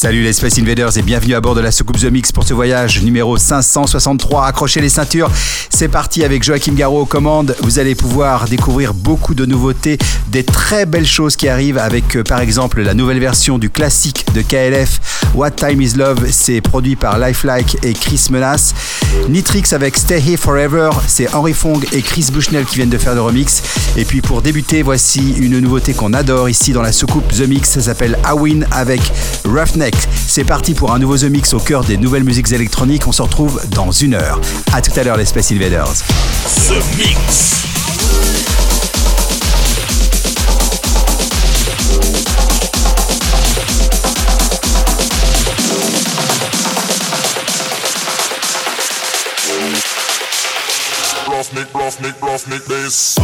Salut les Space Invaders et bienvenue à bord de la soucoupe The Mix pour ce voyage numéro 563. Accrochez les ceintures, c'est parti avec Joachim Garraud aux commandes. Vous allez pouvoir découvrir beaucoup de nouveautés, des très belles choses qui arrivent avec euh, par exemple la nouvelle version du classique de KLF, What Time Is Love, c'est produit par Lifelike et Chris Menace. Nitrix avec Stay Here Forever, c'est Henry Fong et Chris Bushnell qui viennent de faire le remix. Et puis pour débuter, voici une nouveauté qu'on adore ici dans la soucoupe The Mix, ça s'appelle Awin avec C'est parti pour un nouveau The Mix au cœur des nouvelles musiques électroniques. On se retrouve dans une heure. A tout à l'heure les Space Invaders. The Mix. Roughneck, roughneck, roughneck this.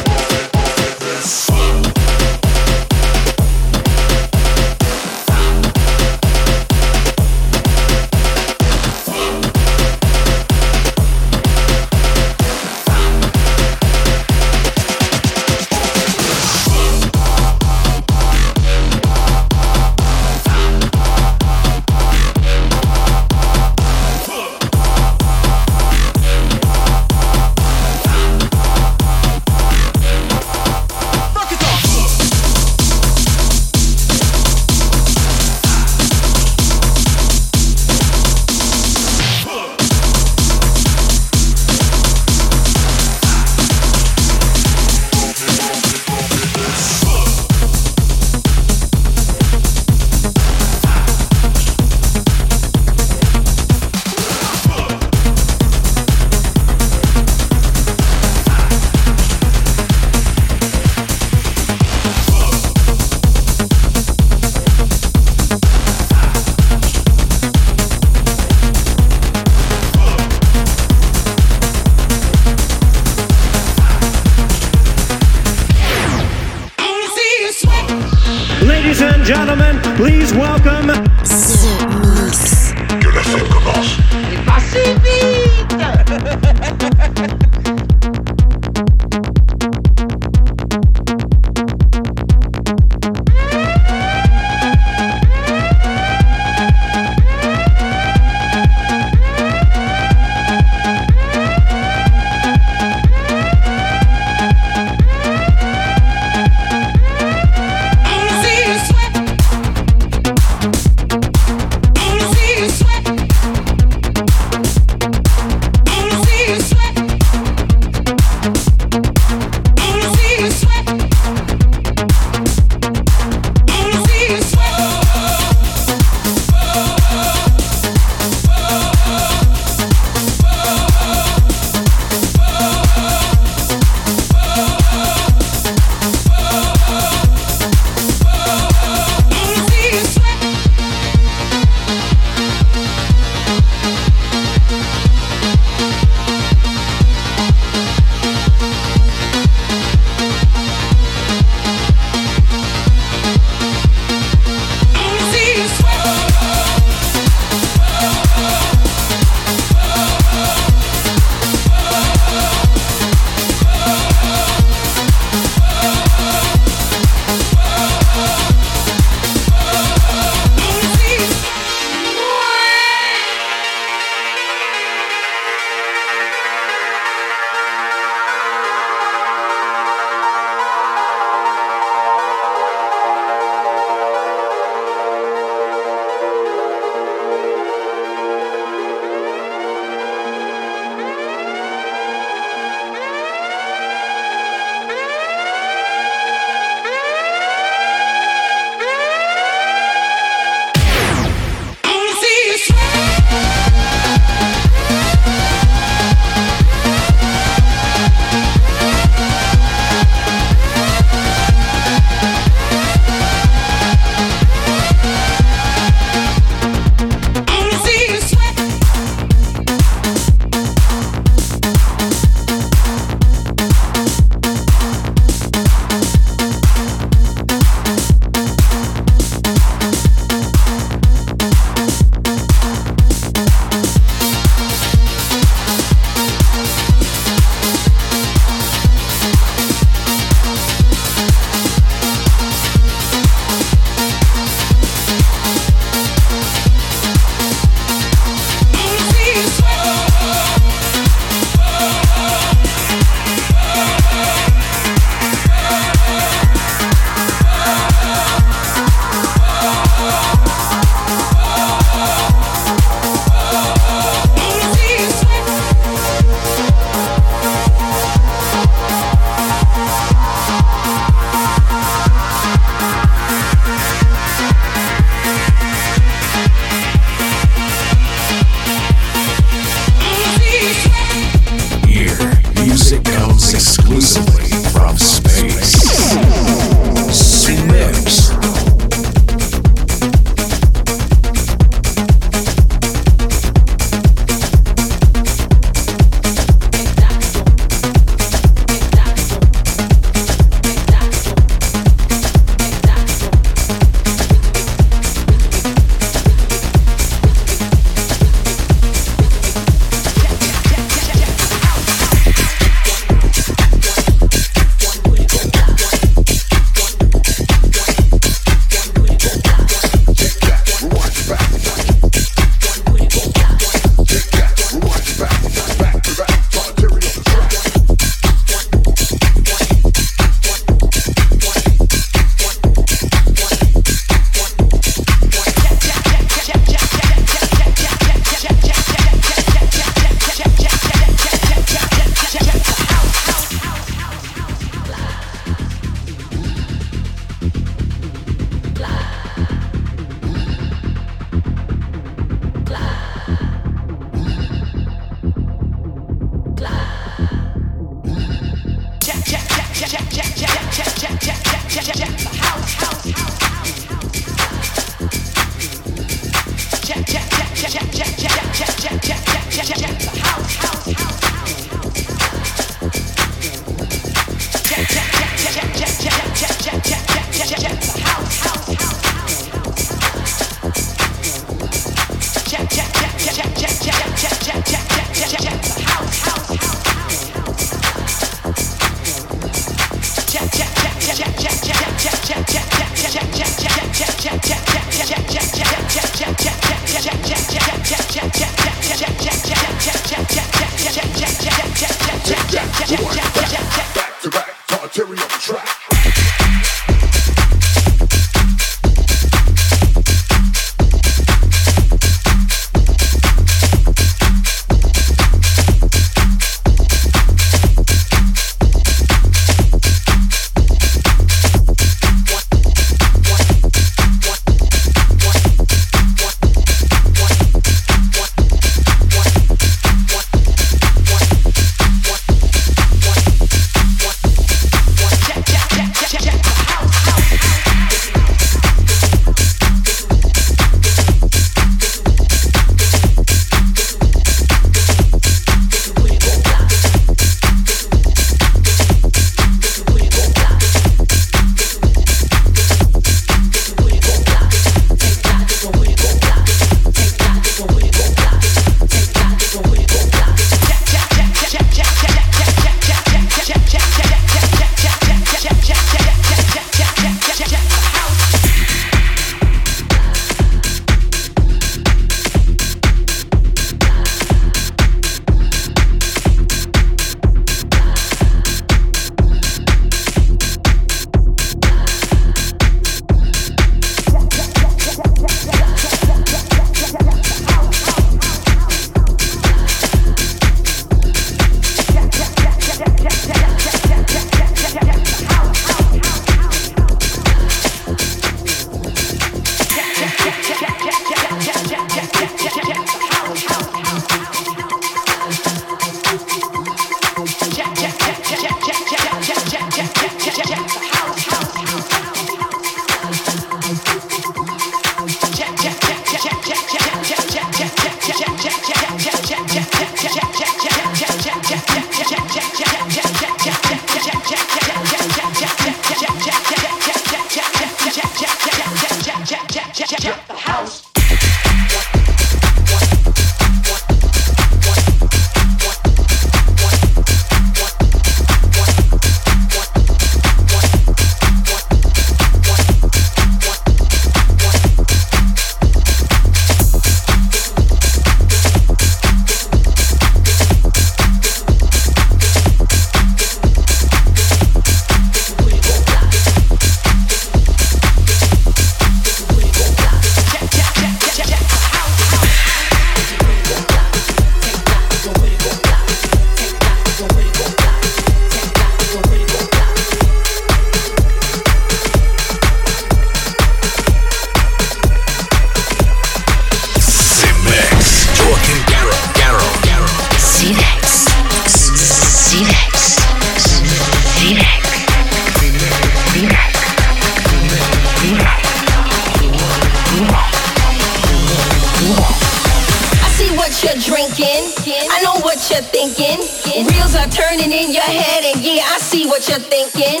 what you're thinking,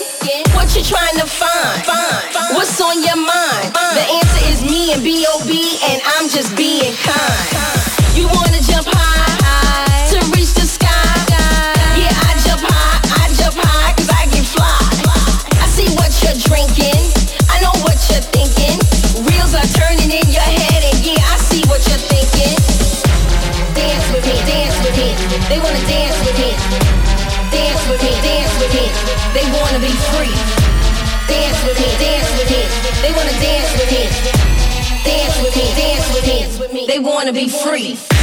what you're trying to find, what's on your mind. The answer is me and B.O.B. and I'm just being kind. free.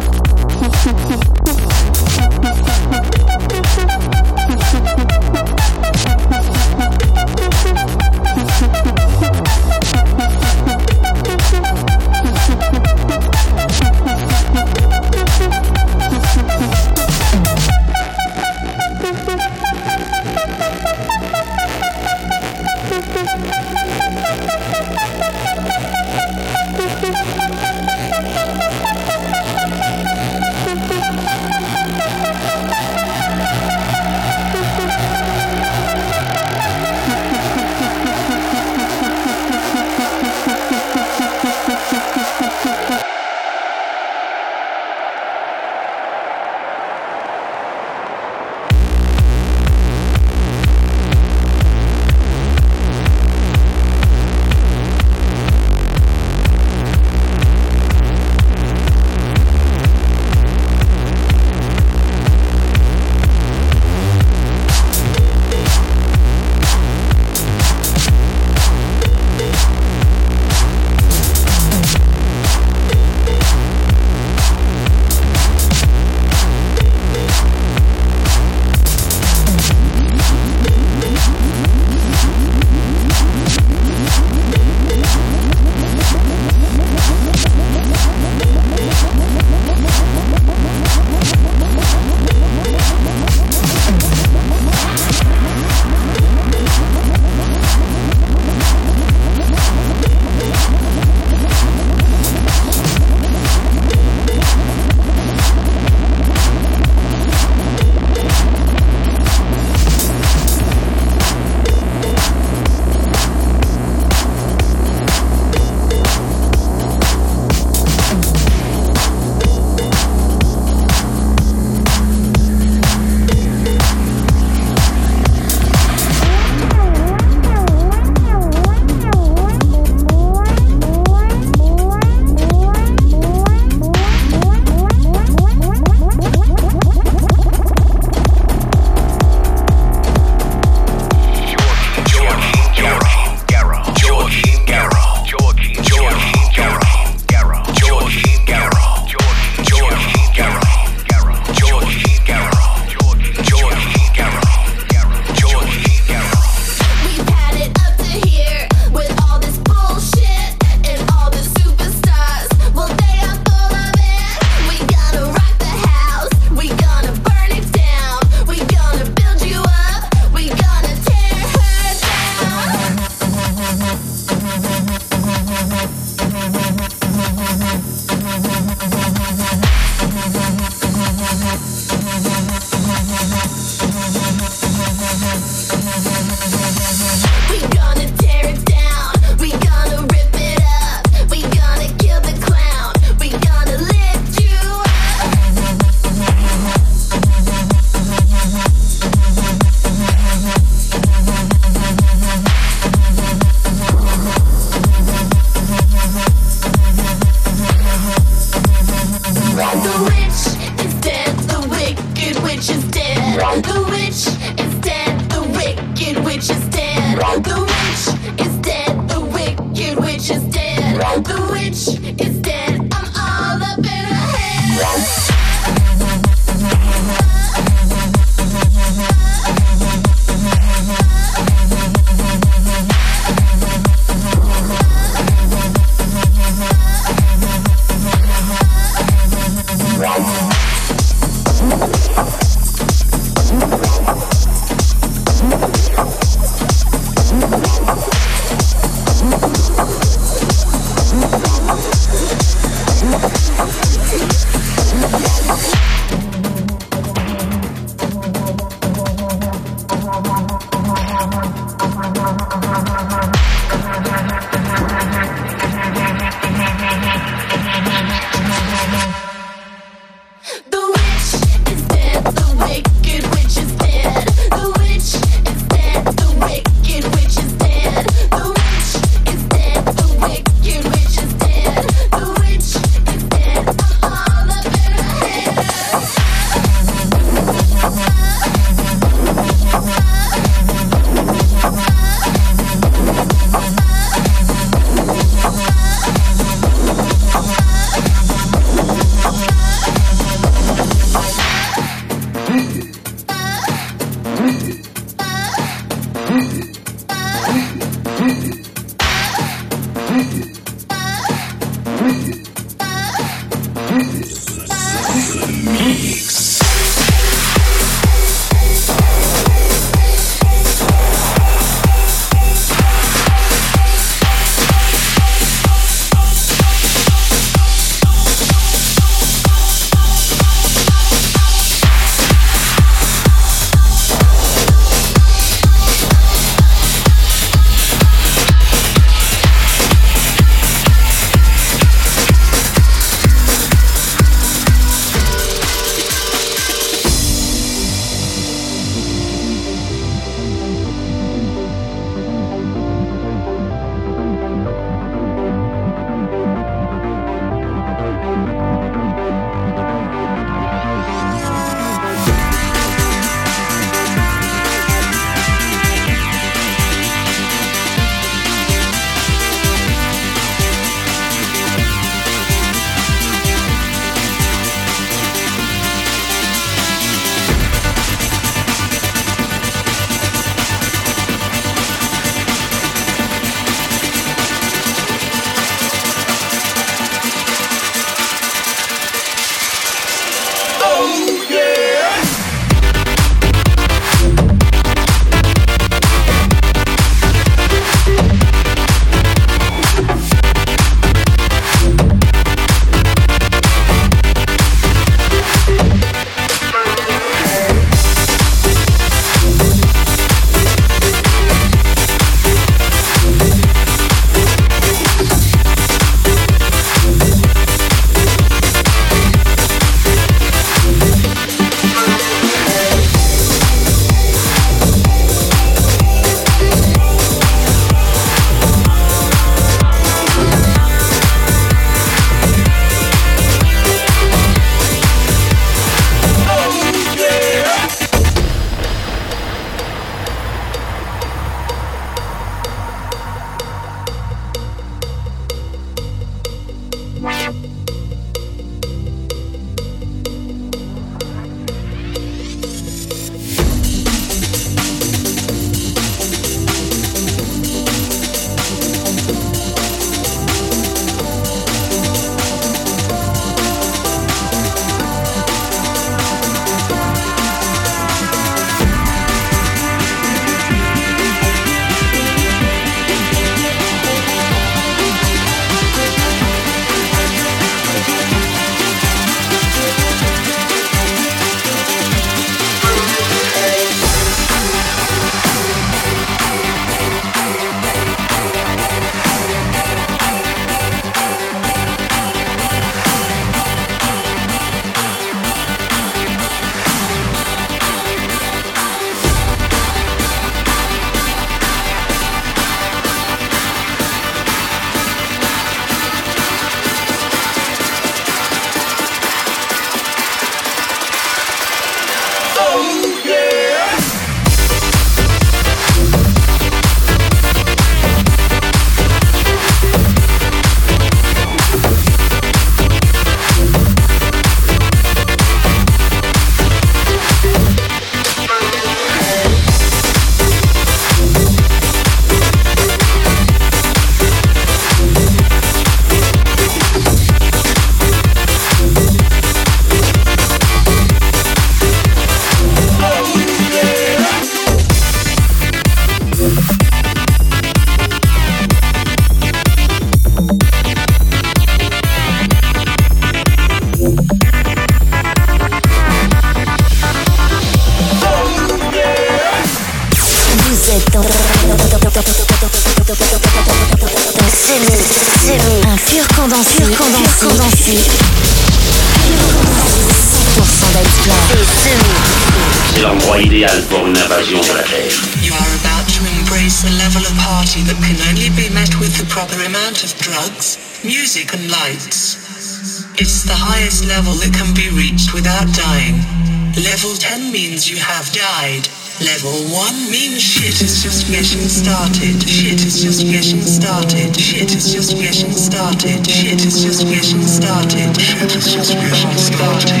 10 means you have died. Level 1 means shit is just getting started. Shit is just getting started. Shit is just getting started. Shit is just getting started. Shit is just getting started.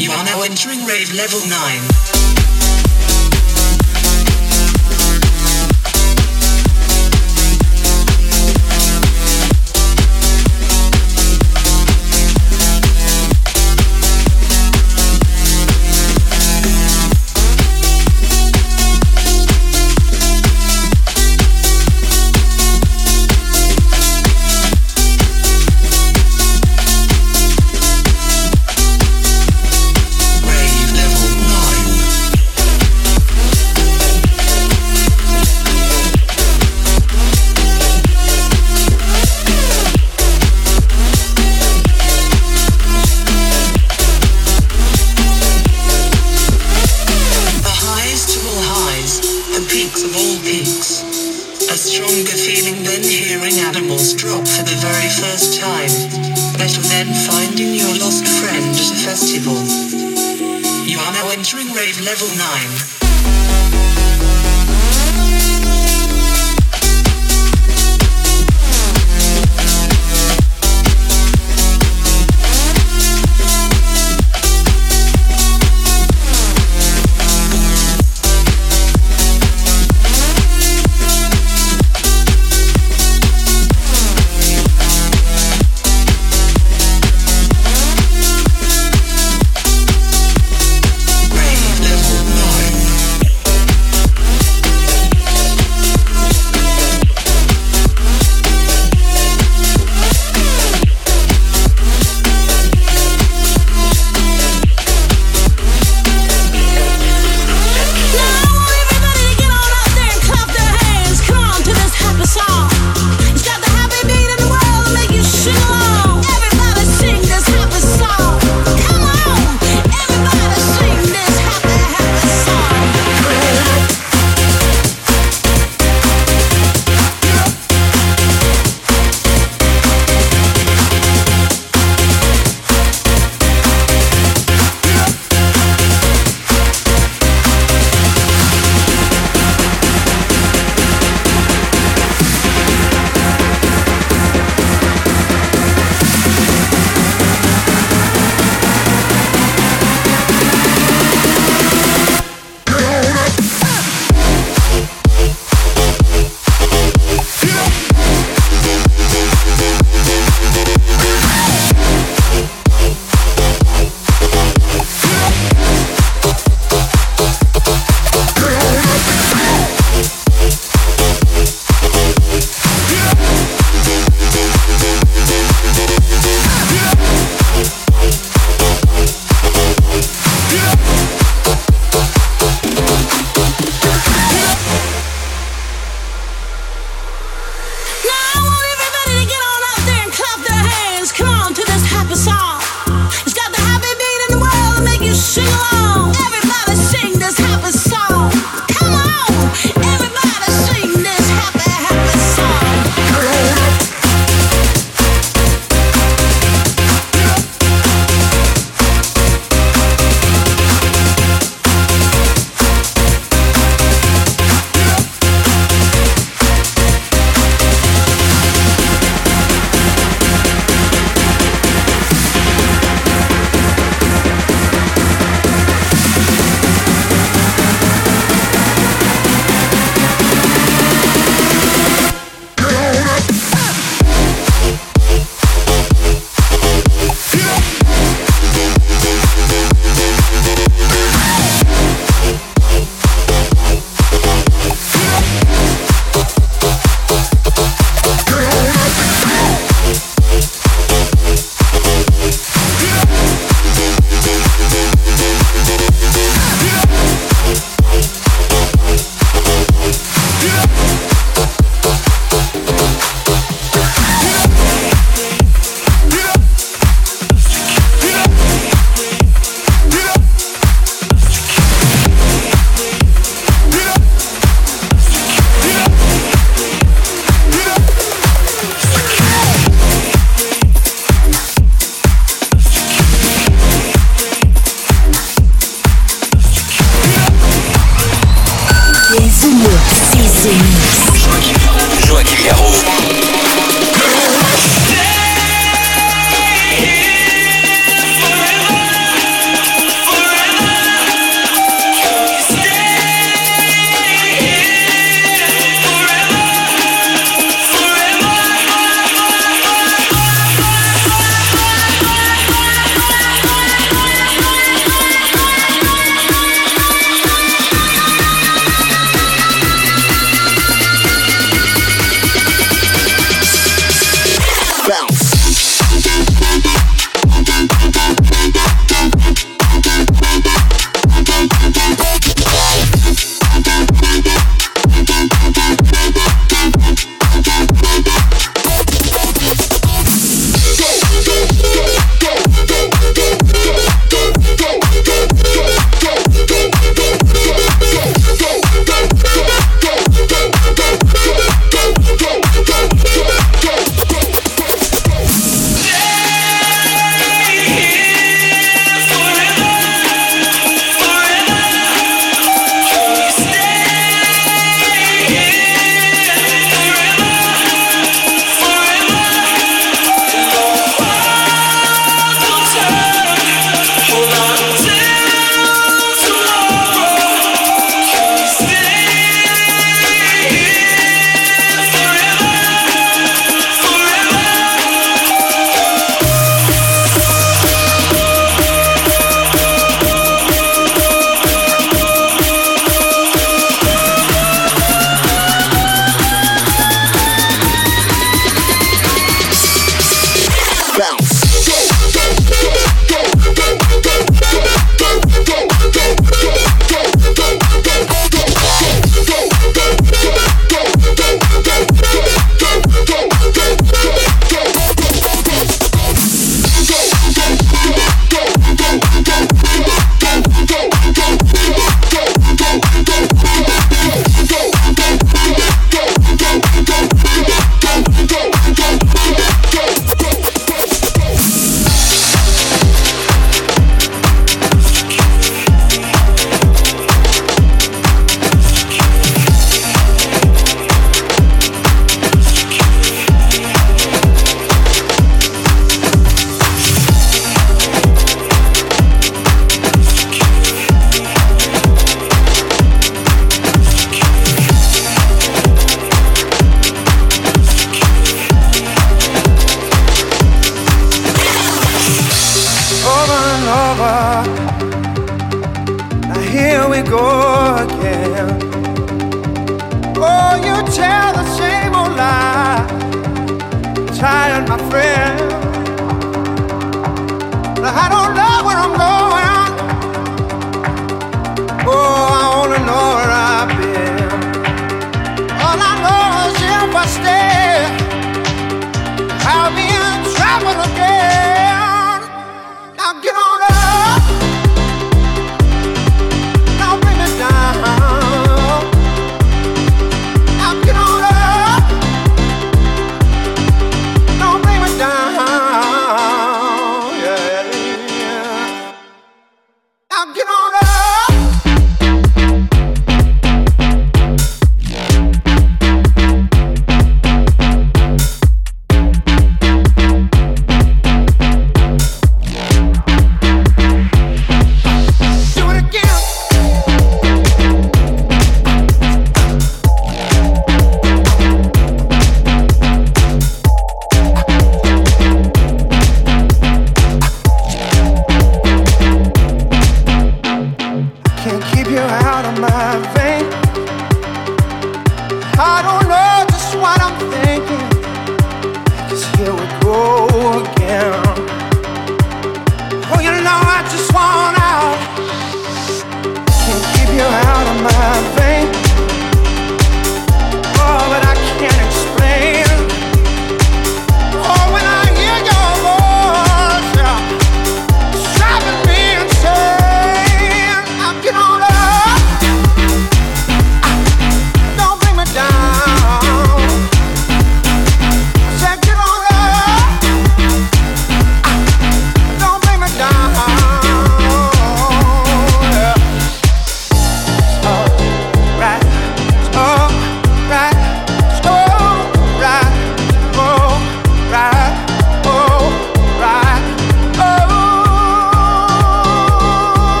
You are now entering rave level 9.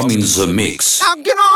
Welcome in the mix. Now get on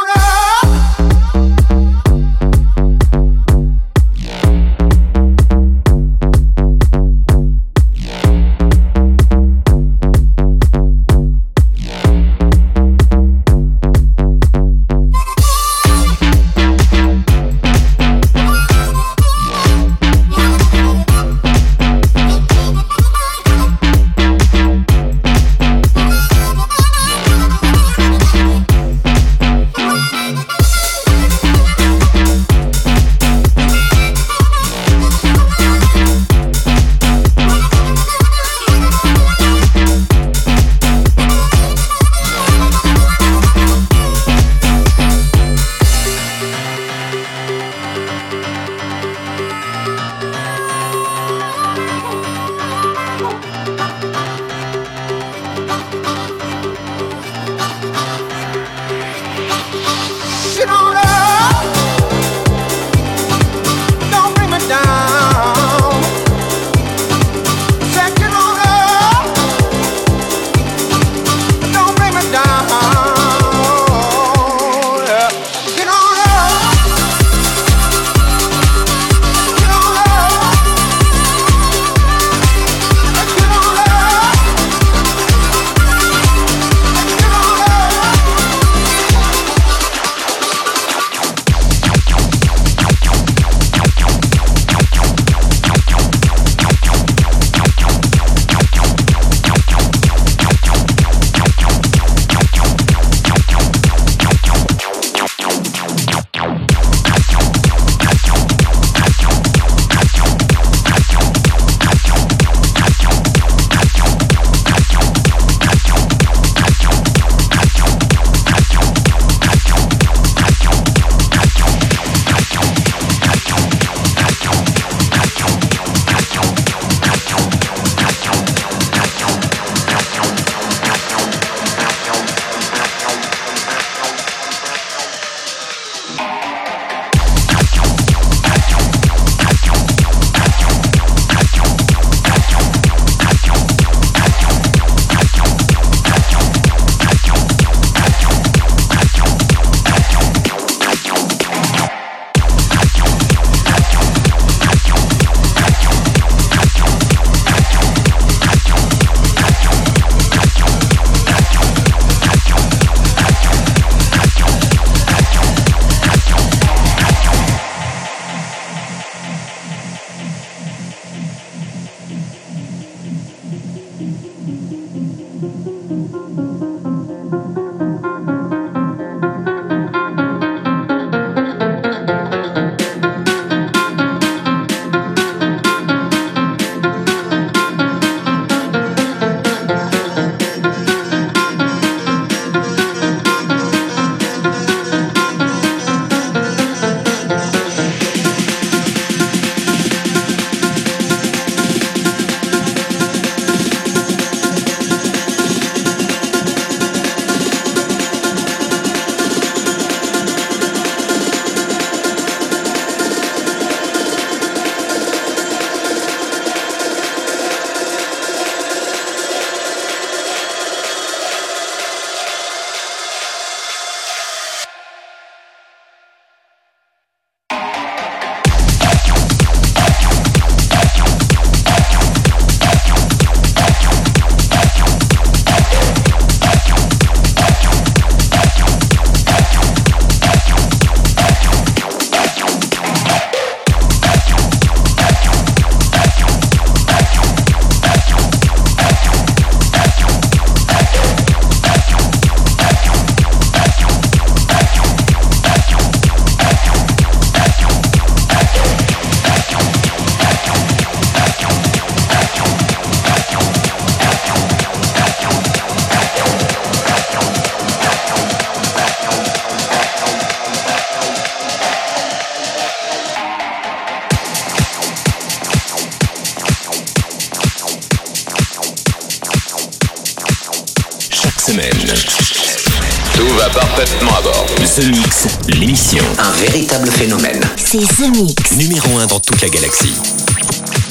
C'est The Mix. Numéro 1 dans toute la galaxie.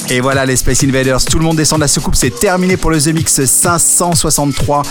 Et voilà les Space Invaders, tout le monde descend de la soucoupe, c'est terminé pour le The Mix 563.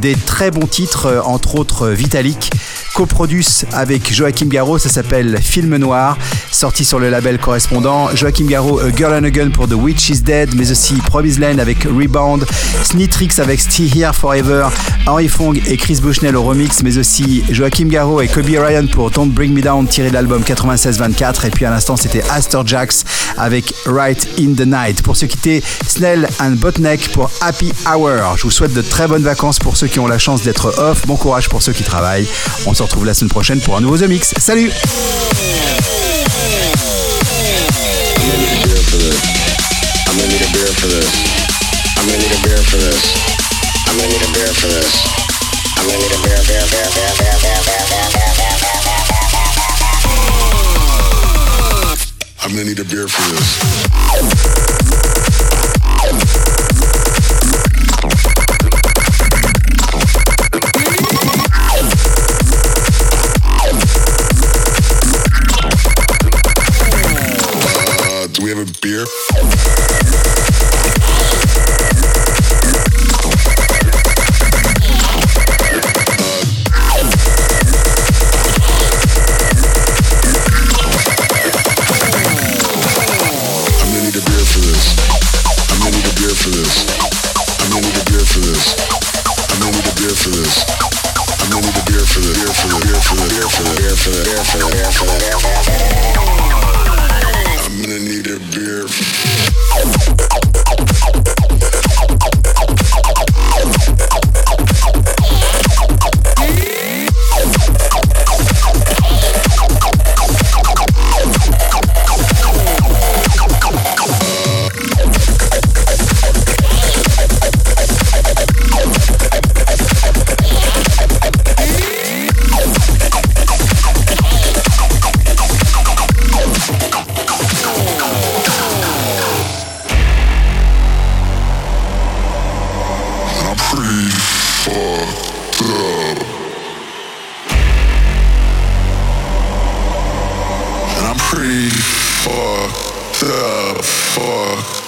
Des très bons titres, euh, entre autres euh, Vitalik, coproduce avec Joachim Garraud, ça s'appelle Film Noir, sorti sur le label correspondant. Joachim Garraud, Girl and a Gun pour The Witch is Dead, mais aussi Promised Land avec Rebound, Snitrix avec Stay Here Forever, Henry Fong et Chris Bushnell au remix, mais aussi Joachim Garraud et Kobe Ryan pour Don't Bring Me Down tiré de l'album 96-24 et puis à l'instant c'était Astor Jax avec Right in the Night. Pour se quitter, Snell and Botneck pour Happy Hour. Je vous souhaite de très bonnes vacances pour ceux qui ont la chance d'être off. Bon courage pour ceux qui travaillent. On se retrouve la semaine prochaine pour un nouveau The Mix. Salut I'm gonna need a beer for this. here. free for the fuck.